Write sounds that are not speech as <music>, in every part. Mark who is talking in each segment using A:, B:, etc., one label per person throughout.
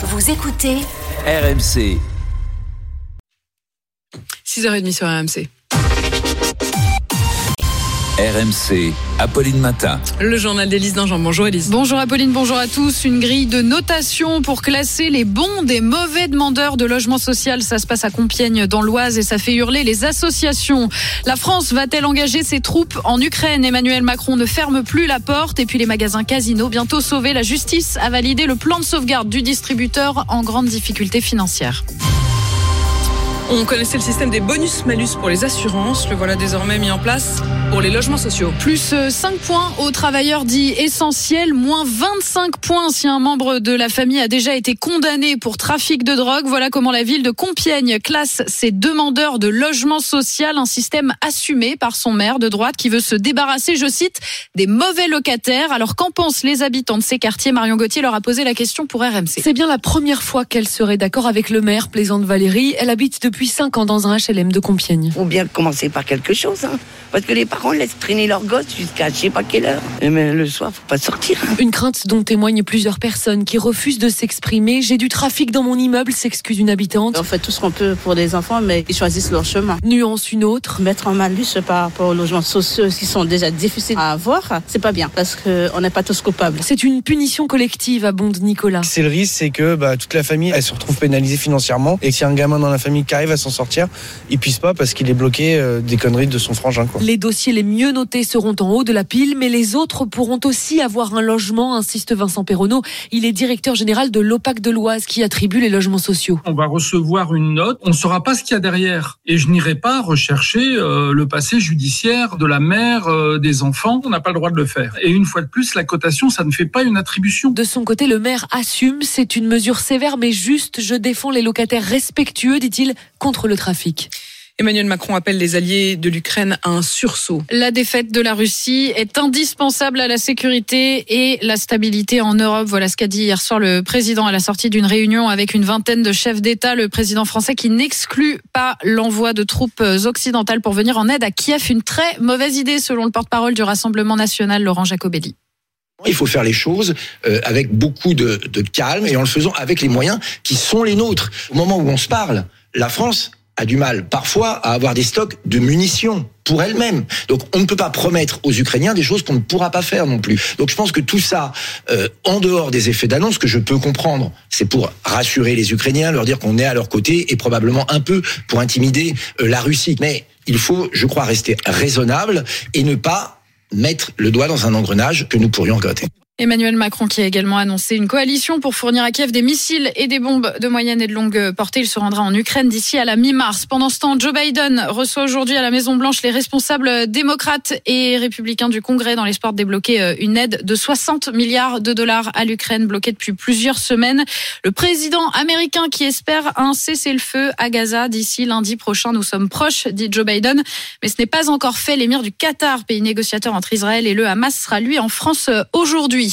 A: Vous écoutez
B: RMC.
C: 6h30 sur RMC.
B: RMC. Apolline Matin.
C: Le journal d'Élise Dingean. Bonjour Élise.
D: Bonjour Apolline, bonjour à tous. Une grille de notation pour classer les bons des mauvais demandeurs de logement social. Ça se passe à Compiègne dans l'Oise et ça fait hurler les associations. La France va-t-elle engager ses troupes en Ukraine? Emmanuel Macron ne ferme plus la porte et puis les magasins Casino bientôt sauvés. La justice a validé le plan de sauvegarde du distributeur en grande difficulté financière.
C: On connaissait le système des bonus-malus pour les assurances. Le voilà désormais mis en place pour les logements sociaux.
D: Plus 5 points aux travailleurs dits essentiels, moins 25 points si un membre de la famille a déjà été condamné pour trafic de drogue. Voilà comment la ville de Compiègne classe ses demandeurs de logement social, un système assumé par son maire de droite qui veut se débarrasser, je cite, des mauvais locataires. Alors qu'en pensent les habitants de ces quartiers? Marion Gauthier leur a posé la question pour RMC.
E: C'est bien la première fois qu'elle serait d'accord avec le maire, Plaisante Valérie. Elle habite depuis 5 ans dans un HLM de Compiègne.
F: faut bien commencer par quelque chose, hein. parce que les parents laissent traîner leurs gosses jusqu'à je sais pas quelle heure. Et mais le soir, faut pas sortir. hein.
E: Une crainte dont témoignent plusieurs personnes qui refusent de s'exprimer. J'ai du trafic dans mon immeuble, s'excuse une habitante.
G: On fait tout ce qu'on peut pour les enfants, mais ils choisissent leur chemin.
E: Nuance une autre.
G: Mettre en malus par rapport aux logements sociaux qui sont déjà difficiles à avoir, c'est pas bien, parce qu'on n'est pas tous coupables.
E: C'est une punition collective, abonde Nicolas.
H: C'est le risque, c'est que bah, toute la famille, elle se retrouve pénalisée financièrement et que si un gamin dans la famille qui arrive à s'en sortir, il puisse pas parce qu'il est bloqué euh, des conneries de son frangin. Quoi.
E: Les dossiers les mieux notés seront en haut de la pile, mais les autres pourront aussi avoir un logement, insiste Vincent Perronneau. Il est directeur général de l'OPAC de l'Oise qui attribue les logements sociaux.
I: On va recevoir une note, on ne saura pas ce qu'il y a derrière. Et je n'irai pas rechercher euh, le passé judiciaire de la mère, euh, des enfants. On n'a pas le droit de le faire. Et une fois de plus, la cotation, ça ne fait pas une attribution.
E: De son côté, le maire assume, c'est une mesure sévère mais juste. Je défends les locataires respectueux, dit-il, contre le trafic.
C: Emmanuel Macron appelle les alliés de l'Ukraine à un sursaut.
D: La défaite de la Russie est indispensable à la sécurité et la stabilité en Europe. Voilà ce qu'a dit hier soir le président à la sortie d'une réunion avec une vingtaine de chefs d'État. Le président français qui n'exclut pas l'envoi de troupes occidentales pour venir en aide à Kiev. Une très mauvaise idée selon le porte-parole du Rassemblement national, Laurent Jacobelli.
J: Il faut faire les choses euh, avec beaucoup de, de calme et en le faisant avec les moyens qui sont les nôtres. Au moment où on se parle, la France a du mal parfois à avoir des stocks de munitions pour elle-même. Donc on ne peut pas promettre aux Ukrainiens des choses qu'on ne pourra pas faire non plus. Donc je pense que tout ça, euh, en dehors des effets d'annonce que je peux comprendre, c'est pour rassurer les Ukrainiens, leur dire qu'on est à leur côté et probablement un peu pour intimider euh, la Russie. Mais il faut, je crois, rester raisonnable et ne pas mettre le doigt dans un engrenage que nous pourrions regretter.
D: Emmanuel Macron qui a également annoncé une coalition pour fournir à Kiev des missiles et des bombes de moyenne et de longue portée. Il se rendra en Ukraine d'ici à la mi-mars. Pendant ce temps, Joe Biden reçoit aujourd'hui à la Maison-Blanche les responsables démocrates et républicains du Congrès dans l'espoir de débloquer une aide de 60 milliards de dollars à l'Ukraine bloquée depuis plusieurs semaines. Le président américain qui espère un cessez-le-feu à Gaza d'ici lundi prochain. Nous sommes proches, dit Joe Biden, mais ce n'est pas encore fait. L'émir du Qatar, pays négociateur entre Israël et le Hamas, sera lui en France aujourd'hui.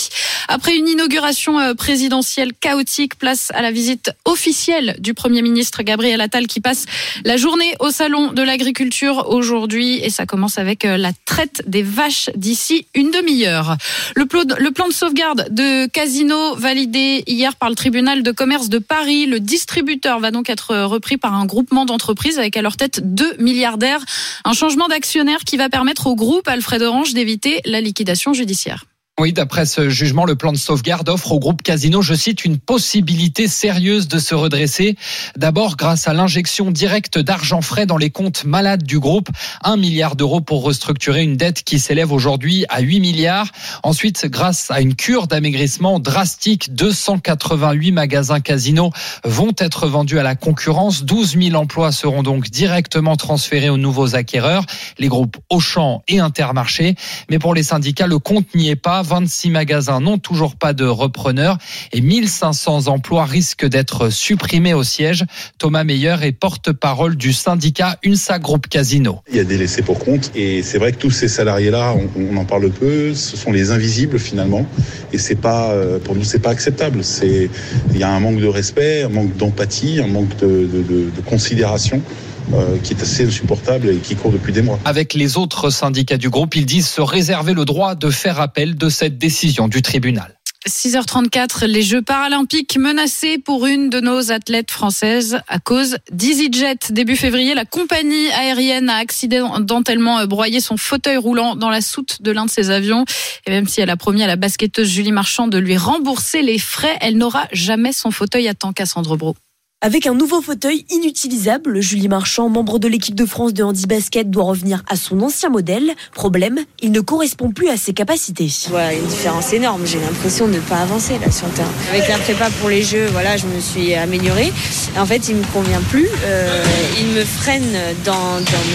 D: Après une inauguration euh, présidentielle chaotique, place à la visite officielle du Premier ministre Gabriel Attal qui passe la journée au Salon de l'Agriculture aujourd'hui. Et ça commence avec euh, la traite des vaches d'ici une demi-heure. Le, le plan de sauvegarde de Casino validé hier par le tribunal de commerce de Paris. Le distributeur va donc être repris par un groupement d'entreprises avec à leur tête deux milliardaires. Un changement d'actionnaire qui va permettre au groupe Alfred Orange d'éviter la liquidation judiciaire.
K: Oui, d'après ce jugement, le plan de sauvegarde offre au groupe Casino, je cite, une possibilité sérieuse de se redresser. D'abord, grâce à l'injection directe d'argent frais dans les comptes malades du groupe, un milliard d'euros pour restructurer une dette qui s'élève aujourd'hui à 8 milliards. Ensuite, grâce à une cure d'amaigrissement drastique, 288 magasins Casino vont être vendus à la concurrence. 12 000 emplois seront donc directement transférés aux nouveaux acquéreurs, les groupes Auchan et Intermarché. Mais pour les syndicats, le compte n'y est pas. 26 magasins n'ont toujours pas de repreneur et 1500 emplois risquent d'être supprimés au siège. Thomas Meyer est porte-parole du syndicat UNSA Groupe Casino.
L: Il y a des laissés pour compte et c'est vrai que tous ces salariés-là, on, en parle peu, ce sont les invisibles finalement et c'est pas pour nous c'est pas acceptable. Il y a un manque de respect, un manque d'empathie, un manque de considération. Euh, qui est assez insupportable et qui court depuis des mois.
K: Avec les autres syndicats du groupe, ils disent se réserver le droit de faire appel de cette décision du tribunal.
D: 6h34, les Jeux paralympiques menacés pour une de nos athlètes françaises à cause d'EasyJet. Début février, la compagnie aérienne a accidentellement broyé son fauteuil roulant dans la soute de l'un de ses avions. Et même si elle a promis à la basketteuse Julie Marchand de lui rembourser les frais, elle n'aura jamais son fauteuil à temps, Cassandre Bro.
A: Avec un nouveau fauteuil inutilisable, Julie Marchand, membre de l'équipe de France de handi-basket, doit revenir à son ancien modèle. Problème, il ne correspond plus à ses capacités.
M: Voilà, une différence énorme. J'ai l'impression de ne pas avancer là sur le terrain. Avec la prépa pour les Jeux, voilà, je me suis améliorée. En fait, il me convient plus. Euh, il me freine dans, dans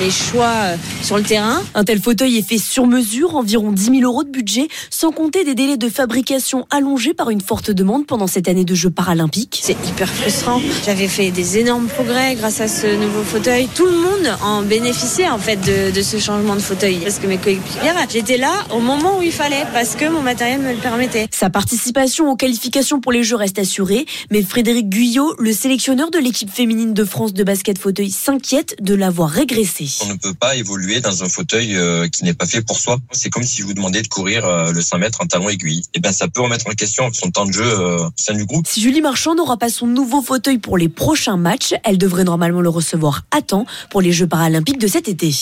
M: mes, mes, choix euh, sur le terrain.
A: Un tel fauteuil est fait sur mesure, environ 10 000 euros de budget, sans compter des délais de fabrication allongés par une forte demande pendant cette année de Jeux paralympiques.
M: C'est hyper frustrant j'avais fait des énormes progrès grâce à ce nouveau fauteuil. Tout le monde en bénéficiait en fait de, ce changement de fauteuil. Parce que mes coéquipières, j'étais là au moment où il fallait parce que mon matériel me le permettait.
A: Sa participation aux qualifications pour les Jeux reste assurée, mais Frédéric Guyot, le sélectionneur de l'équipe féminine de France de basket fauteuil, s'inquiète de l'avoir régressé.
N: On ne peut pas évoluer dans un fauteuil euh, qui n'est pas fait pour soi. C'est comme si je vous demandais de courir euh, le 100 mètres en talon aiguille. Et eh ben ça peut remettre en question son temps de jeu euh, au sein du groupe.
A: Si Julie Marchand n'aura pas son nouveau fauteuil pour les prochains matchs. Elle devrait normalement le recevoir à temps pour les Jeux paralympiques de cet été.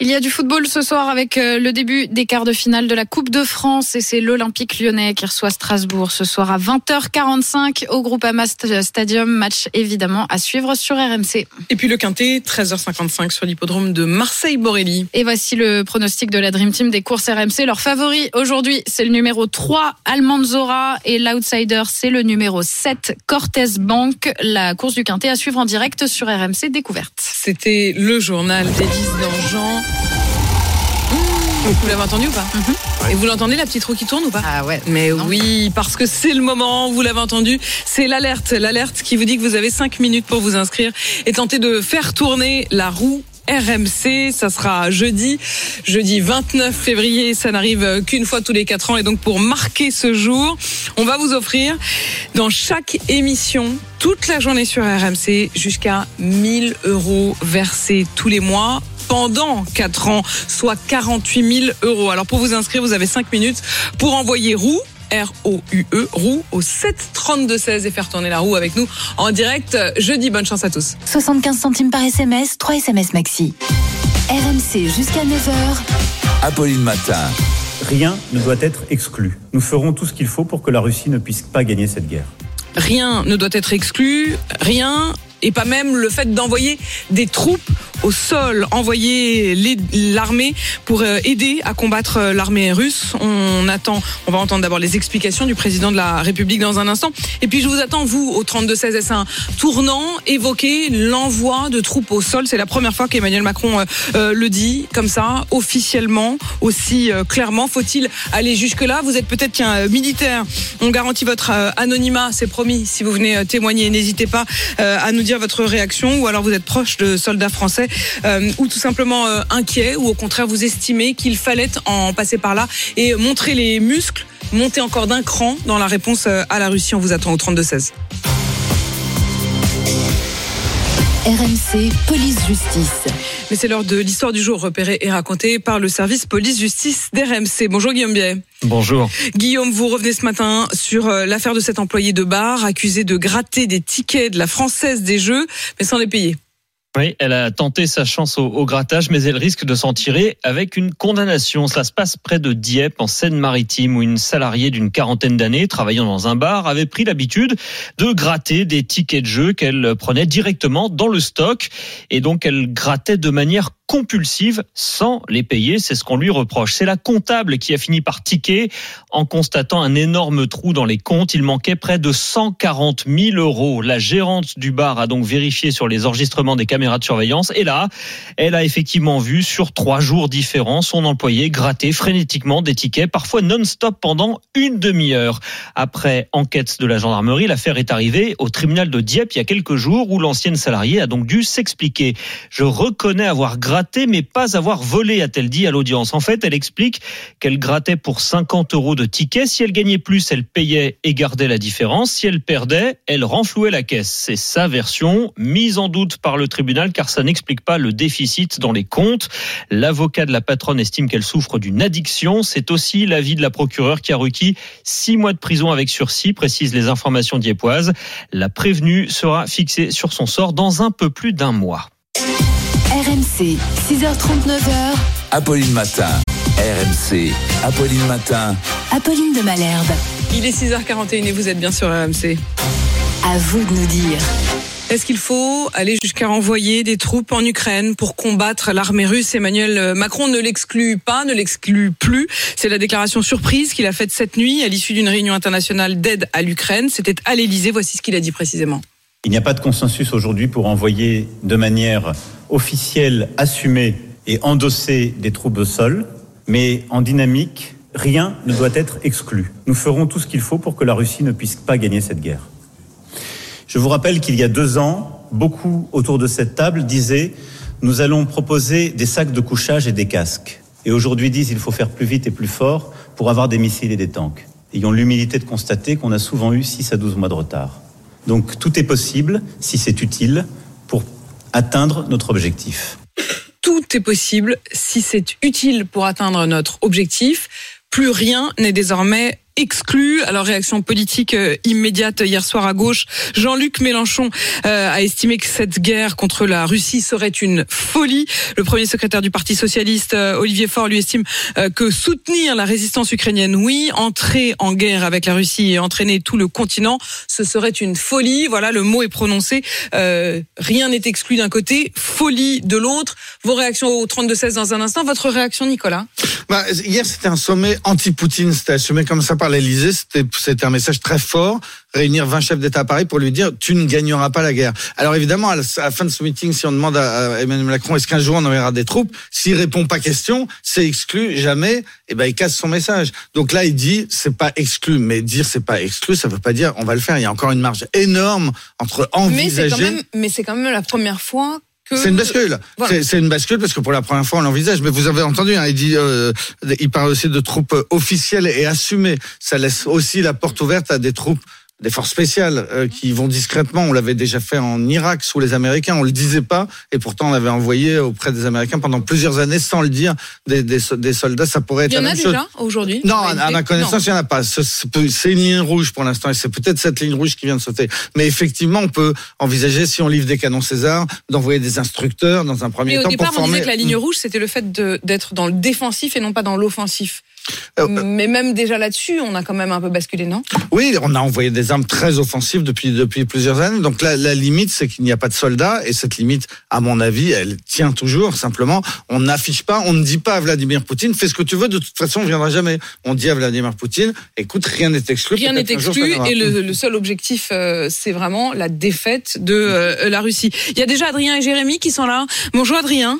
D: Il y a du football ce soir avec euh, le début des quarts de finale de la Coupe de France et c'est l'Olympique lyonnais qui reçoit Strasbourg ce soir à 20h45 au Groupama Stadium. Match évidemment à suivre sur RMC.
C: Et puis le Quintet, 13h55 sur l'hippodrome de Marseille-Borelli.
D: Et voici le pronostic de la Dream Team des courses RMC. Leur favori aujourd'hui, c'est le numéro 3, Almanzora. Et l'outsider, c'est le numéro 7, Cortez Bank la course du Quintet à suivre en direct sur RMC Découverte.
C: C'était le journal d'Élise Dangean. Mmh. Vous l'avez entendu ou pas mhm. Et vous l'entendez la petite roue qui tourne ou pas
D: Ah ouais.
C: Mais oui, parce que c'est le moment, vous l'avez entendu, c'est l'alerte, l'alerte qui vous dit que vous avez 5 minutes pour vous inscrire et tenter de faire tourner la roue RMC. Ça sera jeudi, jeudi 29 février. Ça n'arrive qu'une fois tous les quatre ans. Et donc, pour marquer ce jour, on va vous offrir dans chaque émission, toute la journée sur RMC, jusqu'à 1000 euros versés tous les mois pendant 4 ans, soit 48 000 euros. Alors pour vous inscrire, vous avez 5 minutes pour envoyer roue R-O-U-E, roue au 7 32 16 et faire tourner la roue avec nous en direct jeudi. Bonne chance à tous.
O: 75 centimes par SMS, 3 SMS maxi. RMC jusqu'à 9h.
J: Apolline Matin.
P: Rien ne doit être exclu. Nous ferons tout ce qu'il faut pour que la Russie ne puisse pas gagner cette guerre.
C: Rien ne doit être exclu, rien et pas même le fait d'envoyer des troupes au sol, envoyer l'armée pour euh, aider à combattre euh, l'armée russe. On attend, on va entendre d'abord les explications du président de la République dans un instant. Et puis je vous attends, vous, au 32-16 est un tournant, évoquer l'envoi de troupes au sol? C'est la première fois qu'Emmanuel Macron euh, le dit comme ça, officiellement, aussi clairement. Faut-il aller jusque-là? Vous êtes peut-être qu'un militaire. On garantit votre anonymat, c'est promis. Si vous venez témoigner, n'hésitez pas à nous dire votre réaction. Ou alors vous êtes proche de soldats français euh, ou tout simplement euh, inquiet, ou au contraire vous estimez qu'il fallait en passer par là et montrer les muscles, monter encore d'un cran dans la réponse euh, à la Russie. On vous attend au 32-16.
O: RMC Police Justice.
C: Mais c'est l'heure de l'histoire du jour repérée et racontée par le service Police Justice d'RMC. Bonjour Guillaume Biet.
Q: Bonjour.
C: Guillaume, vous revenez ce matin sur l'affaire de cet employé de bar accusé de gratter des tickets de la Française des Jeux, mais sans les payer.
Q: Oui, elle a tenté sa chance au, grattage, mais elle risque de s'en tirer avec une condamnation. Ça se passe près de Dieppe, en Seine-Maritime, où une salariée d'une quarantaine d'années, travaillant dans un bar, avait pris l'habitude de gratter des tickets de jeu qu'elle prenait directement dans le stock. Et donc, elle grattait de manière compulsive sans les payer. C'est ce qu'on lui reproche. C'est la comptable qui a fini par tiquer en constatant un énorme trou dans les comptes. Il manquait près de 140 000 euros. La gérante du bar a donc vérifié sur les enregistrements des caméras de surveillance. Et là, elle a effectivement vu sur trois jours différents son employé gratter frénétiquement des tickets, parfois non-stop pendant une demi-heure. Après enquête de la gendarmerie, l'affaire est arrivée au tribunal de Dieppe il y a quelques jours où l'ancienne salariée a donc dû s'expliquer. Je reconnais avoir gratté mais pas avoir volé, a-t-elle dit à l'audience. En fait, elle explique qu'elle grattait pour 50 euros de tickets. Si elle gagnait plus, elle payait et gardait la différence. Si elle perdait, elle renflouait la caisse. C'est sa version, mise en doute par le tribunal car ça n'explique pas le déficit dans les comptes. L'avocat de la patronne estime qu'elle souffre d'une addiction. C'est aussi l'avis de la procureure qui a requis six mois de prison avec sursis, précisent les informations diépoises. La prévenue sera fixée sur son sort dans un peu plus d'un mois.
O: RMC, 6h39h.
B: Apolline Matin. RMC. Apolline Matin.
O: Apolline de Malherbe.
C: Il est 6h41 et vous êtes bien sur RMC.
O: À vous de nous dire.
C: Est-ce qu'il faut aller jusqu'à envoyer des troupes en Ukraine pour combattre l'armée russe? Emmanuel Macron ne l'exclut pas, ne l'exclut plus. C'est la déclaration surprise qu'il a faite cette nuit à l'issue d'une réunion internationale d'aide à l'Ukraine. C'était à l'Elysée. Voici ce qu'il a dit précisément.
P: Il n'y a pas de consensus aujourd'hui pour envoyer de manière officielle, assumée et endossée des troupes au sol, mais en dynamique, rien ne doit être exclu. Nous ferons tout ce qu'il faut pour que la Russie ne puisse pas gagner cette guerre. Je vous rappelle qu'il y a deux ans, beaucoup autour de cette table disaient nous allons proposer des sacs de couchage et des casques. Et aujourd'hui disent il faut faire plus vite et plus fort pour avoir des missiles et des tanks. Ayons l'humilité de constater qu'on a souvent eu 6 à 12 mois de retard. Donc tout est possible si c'est utile atteindre notre objectif.
C: Tout est possible si c'est utile pour atteindre notre objectif. Plus rien n'est désormais exclu. Alors réaction politique euh, immédiate hier soir à gauche. Jean-Luc Mélenchon euh, a estimé que cette guerre contre la Russie serait une folie. Le premier secrétaire du Parti socialiste euh, Olivier Faure lui estime que soutenir la résistance ukrainienne, oui, entrer en guerre avec la Russie et entraîner tout le continent, ce serait une folie. Voilà, le mot est prononcé. rien n'est exclu d'un côté, folie de l'autre. Vos réactions au 32-16 dans un instant. Votre réaction, Nicolas?
H: Bah, Hier, c'était un sommet anti-Poutine. C'était assumé comme ça par l'Elysée, c'était un message très fort, réunir 20 chefs d'État à Paris pour lui dire tu ne gagneras pas la guerre. Alors évidemment, à la, fin de ce meeting, si on demande à, Emmanuel Macron est-ce qu'un jour on enverra des troupes, s'il répond pas question, c'est exclu, jamais, et eh ben il casse son message. Donc là, il dit c'est pas exclu, mais dire c'est pas exclu, ça veut pas dire on va le faire. Il y a encore une marge énorme entre envisager.
C: Mais c'est quand, quand même la première fois
H: c'est une bascule. C'est une bascule parce que pour la première fois on l'envisage. Mais vous avez entendu, hein, il dit, euh, il parle aussi de troupes officielles et assumées. Ça laisse aussi la porte ouverte à des troupes des forces spéciales euh, qui vont discrètement. On l'avait déjà fait en Irak sous les Américains. On le disait pas, et pourtant on avait envoyé auprès des Américains pendant plusieurs années sans le dire des, des, des soldats. Ça pourrait être.
C: Il y
H: en
C: a déjà aujourd'hui.
H: Non, à, ma connaissance, il y en a pas. C'est une ligne rouge pour l'instant, et c'est peut-être cette ligne rouge qui vient de sauter. Mais effectivement, on peut envisager, si on livre des canons César, d'envoyer des instructeurs dans un premier
C: Mais
H: temps
C: au départ,
H: pour former.
C: on disait que la ligne rouge, c'était le fait d'être dans le défensif et non pas dans l'offensif. Euh, mais même déjà là-dessus, on a quand même un peu basculé, non?
H: Oui, on a envoyé des armes très offensives depuis depuis plusieurs années. Donc la, la limite, c'est qu'il n'y a pas de soldats, et cette limite, à mon avis, elle tient toujours. Simplement, on n'affiche pas, on ne dit pas à Vladimir Poutine, fais ce que tu veux. De toute façon, on viendra jamais. On dit à Vladimir Poutine, écoute, rien n'est exclu.
C: Rien n'est exclu, et le, le, seul objectif, euh, c'est vraiment la défaite de euh, la Russie. Il y a déjà Adrien et Jérémy qui sont là. Bonjour Adrien.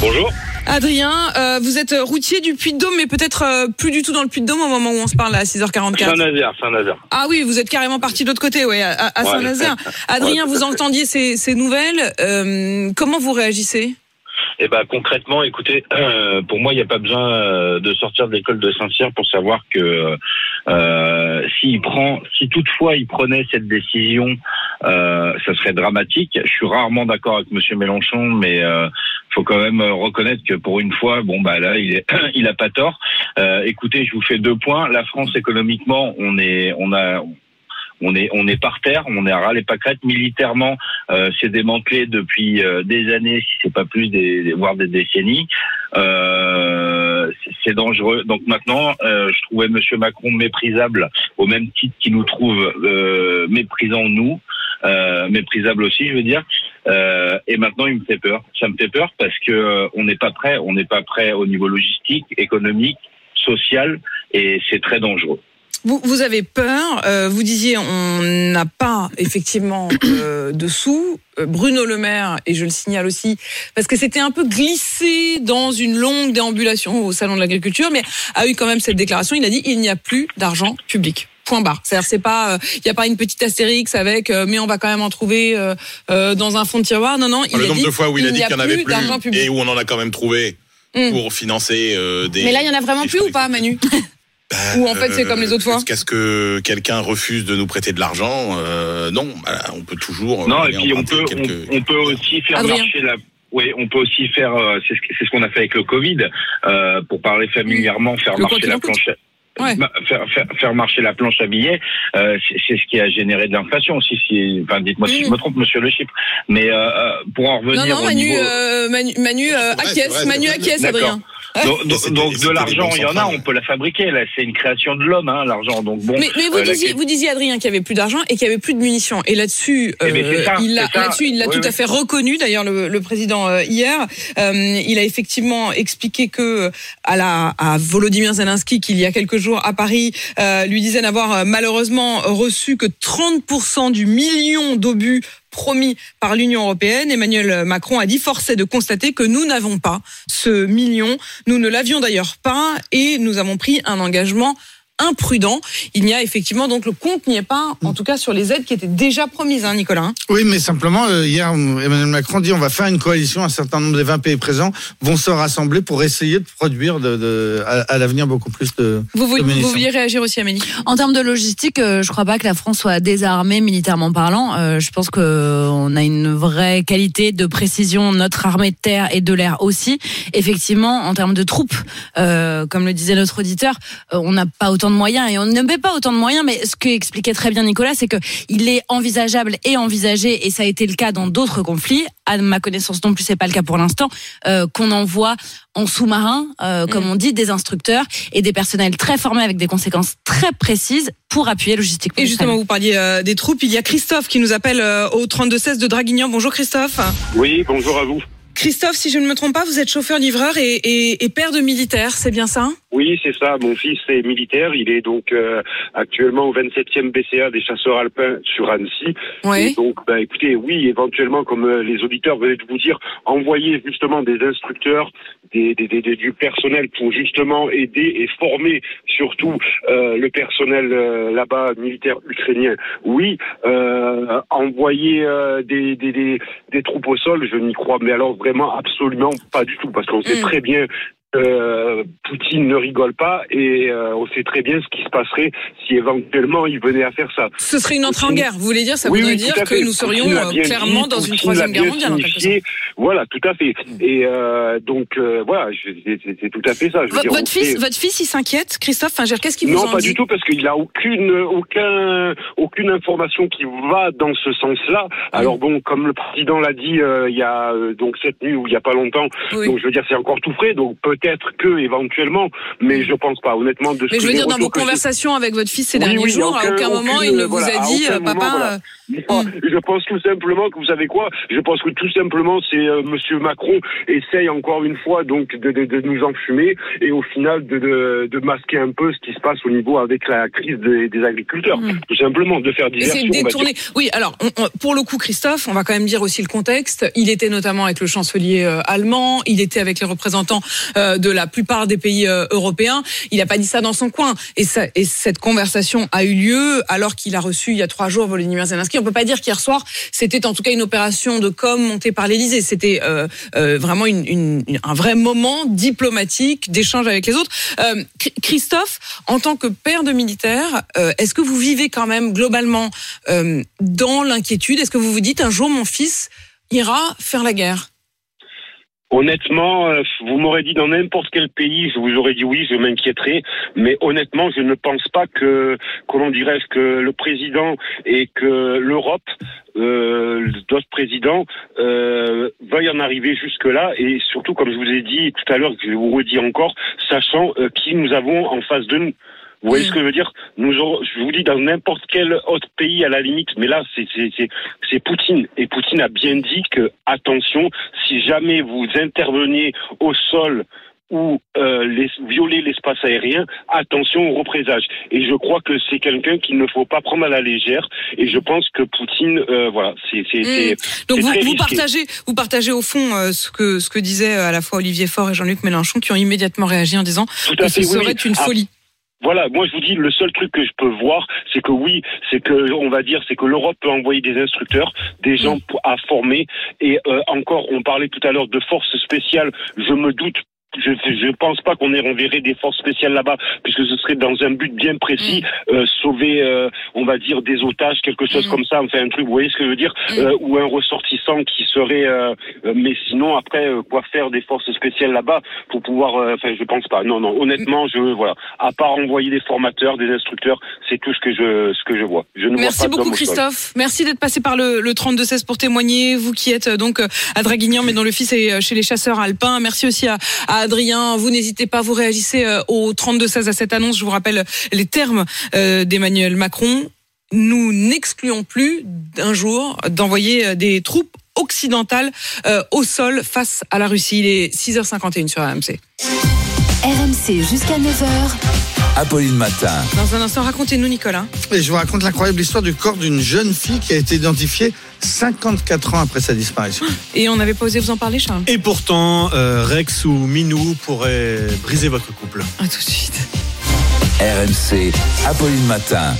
R: Bonjour.
C: Adrien, euh, vous êtes routier du Puy-de-Dôme, mais peut-être euh, plus du tout dans le Puy-de-Dôme au moment où on se parle à 6h44.
R: Saint-Nazaire, Saint-Nazaire.
C: Ah oui, vous êtes carrément parti de l'autre côté, ouais, à, à Saint-Nazaire. <laughs> Adrien, vous entendiez ces, ces nouvelles. Euh, comment vous réagissez?
R: Eh ben concrètement, écoutez, <clears throat> pour moi, il n'y a pas besoin euh, de sortir de l'école de Saint-Cyr pour savoir que euh, s'il prend, si toutefois il prenait cette décision, euh, ça serait dramatique. Je suis rarement d'accord avec Monsieur Mélenchon, mais faut quand même reconnaître que pour une fois, bon bah là, il est, <clears throat> il a pas tort. Écoutez, je vous fais deux points. La France économiquement, on est, on a on est on est par terre, on est à ras les pâquerettes. Militairement, euh, c'est démantelé depuis euh, des années, si c'est pas plus, des, voire des décennies. Euh, c'est dangereux. Donc maintenant, euh, je trouvais Monsieur Macron méprisable au même titre qu'il nous trouve méprisant nous. Méprisable aussi, je veux dire. Et maintenant, il me fait peur. Ça me fait peur parce que on n'est pas prêt. On n'est pas prêt au niveau logistique, économique, social, et c'est très dangereux.
C: Vous, vous avez peur. Euh, vous disiez on n'a pas effectivement euh, de sous. Euh, Bruno Le Maire, et je le signale aussi, parce que c'était un peu glissé dans une longue déambulation au Salon de l'Agriculture, mais a eu quand même cette déclaration. Il a dit il n'y a plus d'argent public. Point barre. C'est-à-dire c'est pas, il n'y a pas une petite astérix avec, euh, mais on va quand même en trouver euh, euh, dans un fond de tiroir. Non, non. Il
S: le
C: a
S: nombre
C: dit,
S: de fois où il a dit qu'il n'y en avait
C: plus
S: plus
C: d'argent public.
S: et où on en a quand même trouvé
C: Mm.
S: pour financer euh, des.
C: Mais là, il y en a vraiment plus ou pas, Manu? <laughs> Ou en fait, c'est comme les autres fois
S: Jusqu'à ce que quelqu'un refuse de nous prêter de l'argent, euh, non, bah, on peut toujours.
R: Non,
S: euh,
R: et
S: aller
R: puis on peut,
S: quelques-
R: on, on peut aussi faire
C: Adrien.
R: marcher la. Oui, on peut aussi faire. euh, c'est ce, qu'on a fait avec le Covid, euh, pour parler familièrement, faire
C: Le
R: marcher la planche.
C: Ouais.
R: Faire, faire, faire marcher la planche à billets, euh, c'est ce qui a généré de l'inflation aussi. Si, enfin, dites-moi si je me trompe, Monsieur Le Chypre. Mais euh, euh, pour en revenir
C: Non, non,
R: au
C: Manu,
R: niveau.
C: euh, Manu, Manu euh,
S: c'est vrai,
C: acquiesce,
S: vrai,
C: Manu acquiesce. Adrien.
R: Donc, de l'argent, il y en a, on peut la fabriquer. Là, c'est une création de l'homme, hein, l'argent. Donc bon.
C: Mais, mais vous,
R: euh,
C: disiez, vous disiez, Adrien, qu'il y avait plus d'argent et qu'il y avait plus de munitions. Et là-dessus,
R: Eh ben, ça,
C: il l'a, là-dessus, il l'a
R: Oui,
C: tout
R: oui.
C: à fait reconnu. D'ailleurs, le, le président euh, hier, euh, il a effectivement expliqué que euh, à la à Volodymyr Zelensky, qu'il y a quelques jours à Paris, euh, lui disait n'avoir euh, malheureusement reçu que 30% du million d'obus promis par l'Union européenne. Emmanuel Macron a dit force est de constater que nous n'avons pas ce million. Nous ne l'avions d'ailleurs pas et nous avons pris un engagement imprudent. Il n'y a effectivement donc le compte n'y est pas, en tout cas sur les aides qui étaient déjà promises, hein, Nicolas. hein.
H: Oui, mais simplement, euh, hier, Emmanuel Macron dit on va faire une coalition, un certain nombre des 20 pays présents vont se rassembler pour essayer de produire de, de- à, à l'avenir beaucoup plus de,
C: Vous, vouliez-
H: de
C: vous
H: munitions.
C: vouliez réagir aussi, Amélie?
T: En termes de logistique, euh, je crois pas que la France soit désarmée militairement parlant. Euh, je pense que euh, on a une vraie qualité de précision, notre armée de terre et de l'air aussi. Effectivement, en termes de troupes, comme le disait notre auditeur, on n'a pas autant de moyens et on ne met pas autant de moyens. Mais ce que expliquait très bien Nicolas, c'est que il est envisageable et envisagé, et ça a été le cas dans d'autres conflits. À ma connaissance non plus, c'est pas le cas pour l'instant, euh, qu'on envoie en sous-marin, euh, comme on dit, des instructeurs et des personnels très formés avec des conséquences très précises pour appuyer logistiquement.
C: Et justement, vous parliez euh, des troupes. Il y a Christophe qui nous appelle euh, au 3216 de Draguignan. Bonjour Christophe.
U: Oui, bonjour à vous.
C: Christophe, si je ne me trompe pas, vous êtes chauffeur-livreur et, et, et père de militaire, c'est bien ça?
U: Oui, c'est ça. Mon fils est militaire. Il est donc euh, actuellement au 27e BCA des chasseurs alpins sur Annecy. Et donc, bah, écoutez, oui, éventuellement, comme euh, les auditeurs venaient de vous dire, envoyer justement des instructeurs, des, des, des- des- du personnel pour justement aider et former surtout euh, le personnel euh, là-bas militaire ukrainien. Oui, euh, envoyer euh, des, des, des, des troupes au sol, je n'y crois, mais alors vraiment absolument pas du tout, parce qu'on sait
C: Mm.
U: très bien euh, Poutine ne rigole pas et euh, on sait très bien ce qui se passerait si éventuellement il venait à faire ça.
C: Ce serait une entrée en guerre. Vous voulez dire, ça
U: Oui,
C: voudrait
U: oui,
C: dire
U: tout à
C: que
U: fait.
C: nous serions euh, clairement
U: dit,
C: dans une troisième guerre mondiale. en quelque sorte.
U: Voilà, tout à fait. Et euh, donc euh, voilà, c'est tout à fait ça. Je veux
C: V-
U: dire, on
C: votre fils, votre fils, il s'inquiète, Christophe. Qu'est-ce qu'il vous
U: non,
C: en
U: pas
C: dit
U: du tout, parce qu'il a aucune, aucun, aucune information qui va dans ce sens-là. Alors bon, comme le président l'a dit euh, il y a euh, donc cette nuit ou il y a pas longtemps,
C: Oui.
U: donc je veux dire c'est encore tout frais, donc peut-être que éventuellement, mais je pense pas. Honnêtement, de ce
C: Mais je veux dire, dans vos conversations avec votre fils ces
U: Oui,
C: derniers
U: oui,
C: jours, à
U: aucun-
C: moment,
U: aucune-
C: il ne
U: voilà,
C: vous a dit, euh,
U: moment,
C: papa.
U: voilà.
C: euh,
U: Moi, Je pense tout simplement que vous savez quoi? Je pense que tout simplement c'est euh, Monsieur Macron essaye encore une fois donc de, de, de nous enfumer et au final de, masquer un peu ce qui se passe au niveau avec la crise des, des agriculteurs. Tout simplement de faire diversion.
C: Détourner. Oui, alors on- on- pour le coup, Christophe, on va quand même dire aussi le contexte. Il était notamment avec le chancelier euh, allemand. Il était avec les représentants euh, de la plupart des pays euh, européens. Il n'a pas dit ça dans son coin. Et, cette conversation a eu lieu alors qu'il a reçu il y a trois jours Volodymyr Zelensky. On peut pas dire qu'hier soir c'était en tout cas une opération de com montée par l'Élysée. C'était euh, euh, vraiment un vrai moment diplomatique d'échange avec les autres. Euh, Chr- Christophe, en tant que père de militaire, euh, est-ce que vous vivez quand même globalement euh, dans l'inquiétude? Est-ce que vous vous dites un jour mon fils ira faire la guerre?
U: Honnêtement, euh, vous m'aurez dit dans n'importe quel pays, je vous aurais dit oui, je m'inquiéterais. Mais honnêtement, je ne pense pas que, comment dirais-je, que le président et que l'Europe, euh, d'autres présidents, euh, veuillent en arriver jusque-là. Et surtout, comme je vous ai dit tout à l'heure, je vous redis encore, sachant euh, qui nous avons en face de nous. Vous voyez ce que je veux dire Nous je vous dis dans n'importe quel autre pays à la limite, mais là c'est Poutine et Poutine a bien dit que attention, si jamais vous interveniez au sol ou euh, les, violer l'espace aérien, attention aux représages. Et je crois que c'est quelqu'un qu'il ne faut pas prendre à la légère. Et je pense que Poutine, euh, voilà, c'est
C: Mmh. Donc vous,
U: très
C: vous partagez, vous partagez au fond euh, ce que ce que disaient euh, à la fois Olivier Faure et Jean-Luc Mélenchon, qui ont immédiatement réagi en disant
U: Tout
C: que ce
U: fait, oui,
C: serait une
U: Ah,
C: folie.
U: Voilà, moi je vous dis, le seul truc que je peux voir, c'est que oui, c'est que on va dire, c'est que l'Europe peut envoyer des instructeurs, des gens à former. Et euh, encore, on parlait tout à l'heure de forces spéciales. Je me doute. Je je pense pas qu'on enverrait des forces spéciales là-bas, puisque ce serait dans un but bien précis, euh, sauver, euh, on va dire, des otages, quelque chose comme ça, enfin un truc, vous voyez ce que je veux dire, Euh, ou un ressortissant qui serait, euh, euh, mais sinon après, euh, quoi faire des forces spéciales là-bas pour pouvoir, euh, enfin je pense pas. Non, non, honnêtement, je voilà, à part envoyer des formateurs, des instructeurs, c'est tout ce que je ce que je vois. Je ne
C: Merci
U: vois pas
C: beaucoup. Christophe. Merci d'être passé par le, le 32-16 pour témoigner. Vous qui êtes donc à Draguignan, mais dont le fils euh, chez les chasseurs alpins. Merci aussi à, à Adrien. Vous n'hésitez pas, vous réagissez euh, au 32-16 à cette annonce. Je vous rappelle les termes euh, d'Emmanuel Macron. Nous n'excluons plus d'un jour d'envoyer euh, des troupes occidentales euh, au sol face à la Russie. Il est 6h51 sur AMC.
O: RMC jusqu'à 9h.
B: Apolline Matin.
C: Dans un instant, racontez-nous Nicolas.
H: Et je vous raconte l'incroyable histoire du corps d'une jeune fille qui a été identifiée 54 ans après sa disparition. <gasps>
C: Et on n'avait pas osé vous en parler, Charles
V: Et pourtant, euh, Rex ou Minou pourraient briser votre couple.
C: À tout de suite.
B: RMC, Apolline Matin.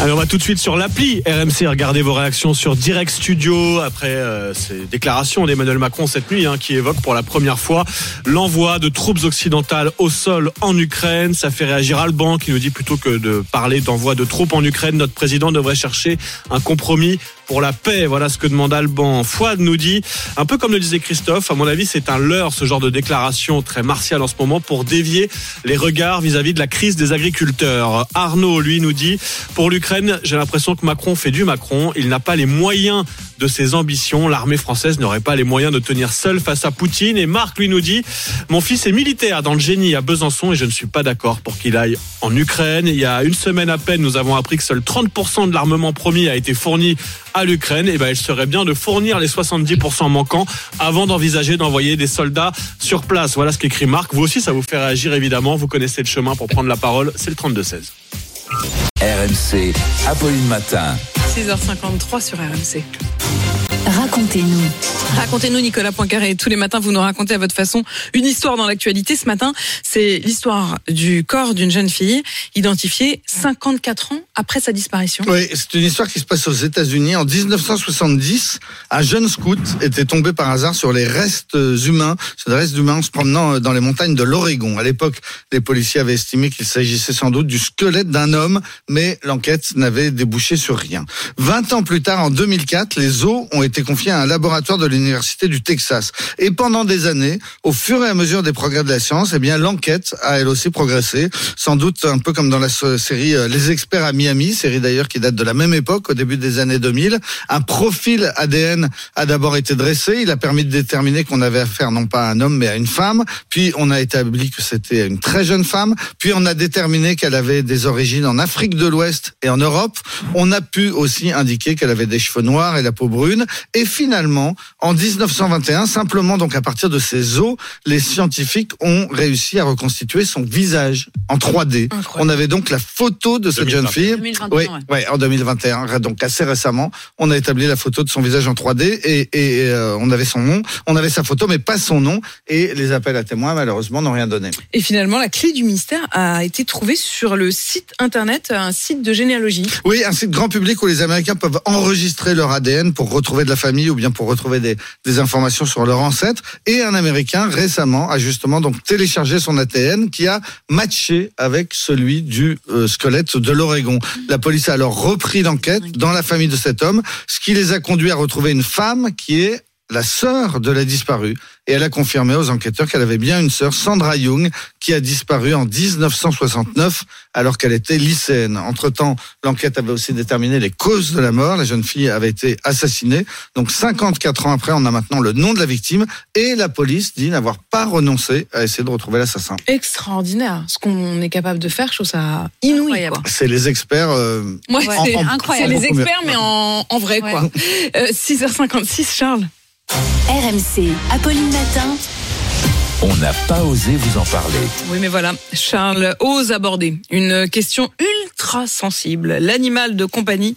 V: Allez, on va tout de suite sur l'appli RMC. Regardez vos réactions sur Direct Studio après euh, ces déclarations d'Emmanuel Macron cette nuit, hein, qui évoque pour la première fois l'envoi de troupes occidentales au sol en Ukraine. Ça fait réagir Alban qui nous dit plutôt que de parler d'envoi de troupes en Ukraine, notre président devrait chercher un compromis pour la paix. Voilà ce que demande Alban. Fouad nous dit, un peu comme le disait Christophe, à mon avis, c'est un leurre ce genre de déclaration très martiale en ce moment pour dévier les regards vis-à-vis de la crise des agriculteurs. Arnaud, lui, nous dit, pour l'Ukraine, j'ai l'impression que Macron fait du Macron. Il n'a pas les moyens de ses ambitions. L'armée française n'aurait pas les moyens de tenir seule face à Poutine. Et Marc, lui, nous dit, mon fils est militaire dans le génie à Besançon et je ne suis pas d'accord pour qu'il aille en Ukraine. Il y a une semaine à peine, nous avons appris que seul 30% de l'armement promis a été fourni à l'Ukraine. Et ben, il serait bien de fournir les 70% manquants avant d'envisager d'envoyer des soldats sur place. Voilà ce qu'écrit Marc. Vous aussi, ça vous fait réagir évidemment. Vous connaissez le chemin pour prendre la parole. C'est le 32-16.
B: RMC, Apolline Matin.
C: 6h53 sur RMC.
O: Racontez-nous.
C: Racontez-nous Nicolas Poincaré. Tous les matins, vous nous racontez à votre façon une histoire dans l'actualité. Ce matin, c'est l'histoire du corps d'une jeune fille identifiée 54 ans après sa disparition.
H: Oui, c'est une histoire qui se passe aux États-Unis. En 1970, un jeune scout était tombé par hasard sur les restes humains, ces restes humains en se promenant dans les montagnes de l'Oregon. À l'époque, les policiers avaient estimé qu'il s'agissait sans doute du squelette d'un homme, mais l'enquête n'avait débouché sur rien. 20 ans plus tard, en 2004, les os ont été confiés à un laboratoire de l'université du Texas. Et pendant des années, au fur et à mesure des progrès de la science, eh bien l'enquête a elle aussi progressé, sans doute un peu comme dans la série euh, Les experts à Miami, série d'ailleurs qui date de la même époque, au début des années 2000. Un profil ADN a d'abord été dressé, il a permis de déterminer qu'on avait affaire non pas à un homme mais à une femme, puis on a établi que c'était une très jeune femme, puis on a déterminé qu'elle avait des origines en Afrique de l'Ouest et en Europe. On a pu aussi indiquer qu'elle avait des cheveux noirs et la peau brune. Finalement, en 1921, simplement donc à partir de ses os, les scientifiques ont réussi à reconstituer son visage en 3D. On avait donc la photo de cette jeune fille.
D: 2021,
H: oui,
D: ouais.
H: ouais, en 2021, donc assez récemment, on a établi la photo de son visage en 3D et, et euh, on avait son nom, on avait sa photo mais pas son nom et les appels à témoins malheureusement n'ont rien donné.
C: Et finalement, la clé du mystère a été trouvée sur le site internet, un site de généalogie.
H: Oui, un site grand public où les Américains peuvent enregistrer leur ADN pour retrouver de la famille ou bien pour retrouver des, des informations sur leur ancêtre. Et un Américain récemment a justement donc téléchargé son ADN qui a matché avec celui du euh, squelette de l'Oregon. La police a alors repris l'enquête dans la famille de cet homme, ce qui les a conduits à retrouver une femme qui est la sœur de la disparue. Et elle a confirmé aux enquêteurs qu'elle avait bien une sœur, Sandra Young, qui a disparu en 1969 alors qu'elle était lycéenne. Entre-temps, l'enquête avait aussi déterminé les causes de la mort. La jeune fille avait été assassinée. Donc 54 ans après, on a maintenant le nom de la victime et la police dit n'avoir pas renoncé à essayer de retrouver l'assassin.
C: Extraordinaire. Ce qu'on est capable de faire, je trouve ça inouï.
H: C'est les experts. euh,
C: Ouais, c'est
H: en-
C: C'est les experts, mais en, en vrai, quoi. Euh, 6h56, Charles.
O: RMC, Apolline Matin.
B: On n'a pas osé vous en parler.
C: Oui, mais voilà, Charles ose aborder une question ultra sensible. L'animal de compagnie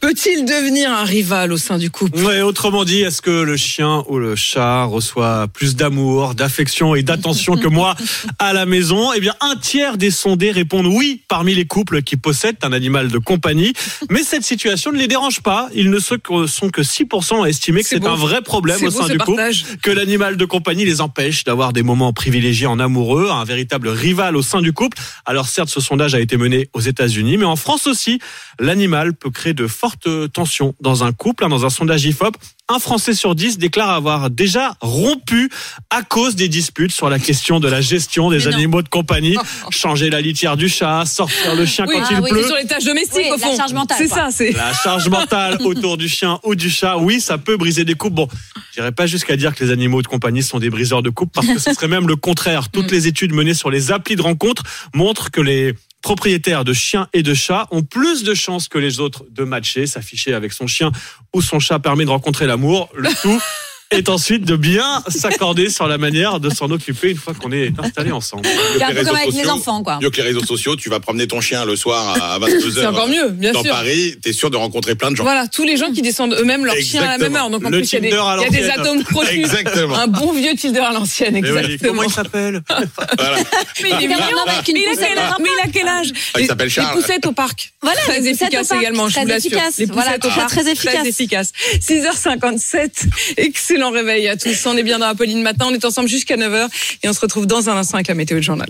C: peut-il devenir un rival au sein du couple?
V: Ouais, autrement dit, est-ce que le chien ou le chat reçoit plus d'amour, d'affection et d'attention que moi à la maison? Eh bien, un tiers des sondés répondent oui parmi les couples qui possèdent un animal de compagnie. Mais cette situation ne les dérange pas. Ils ne sont que sont que 6% à estimer que
C: C'est
V: un vrai problème au sein du couple, que l'animal de compagnie les empêche d'avoir des moments privilégiés en amoureux, un véritable rival au sein du couple. Alors certes, ce sondage a été mené aux États-Unis, mais en France aussi, l'animal peut créer de fortes tensions dans un couple. Dans un sondage IFOP, un Français sur dix déclare avoir déjà rompu à cause des disputes sur la question de la gestion des
C: Mais non.
V: animaux de compagnie. <laughs> Changer la litière du chat, sortir le chien
C: Oui,
V: quand
C: ah
V: il
C: oui,
V: pleut.
C: c'est sur les tâches domestiques
T: Oui,
C: au
T: la
C: fond.
T: charge mentale,
C: C'est ça, c'est.
V: La charge mentale <laughs> autour du chien ou du chat, oui, ça peut briser des couples. Bon, j'irai pas jusqu'à dire que les animaux de compagnie sont des briseurs de couple parce que ce serait même le contraire. Toutes <laughs> les études menées sur les applis de rencontre montrent que les propriétaires de chiens et de chats ont plus de chances que les autres de matcher, s'afficher avec son chien ou son chat permet de rencontrer l'amour. Le <laughs> tout est ensuite de bien s'accorder sur la manière de s'en occuper une fois qu'on est installé ensemble.
T: C'est un peu comme avec les enfants, quoi.
S: Mieux que les réseaux sociaux, tu vas promener ton chien le soir à 22h.
C: C'est encore mieux, bien
S: dans
C: sûr.
S: Paris, t'es sûr de rencontrer plein de gens.
C: Voilà, tous les gens qui descendent eux-mêmes leur chien à la même heure. Donc en
V: Le
C: plus, il y a des, atomes crochus.
S: Exactement.
C: Un bon vieux Tinder à l'ancienne,
V: oui,
C: exactement.
V: comment il s'appelle <laughs>
S: Voilà.
C: Mais il est mignon.
T: avec une
C: Mais il a
T: poussette
C: quel âge
T: au
C: Mais il a quel âge
S: Ah, il s'appelle Charles.
C: Les poussettes au parc.
T: Voilà,
C: très efficace
T: au parc,
C: également, je vous l'assure. Les
T: Voilà,
C: poussettes au parc. Très efficace. 6h57. Excellent réveil à tous. On est bien dans Apolline Matin. On est ensemble jusqu'à 9h et on se retrouve dans un instant avec la météo du journal.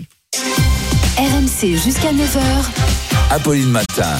O: RMC jusqu'à 9h.
B: Apolline Matin.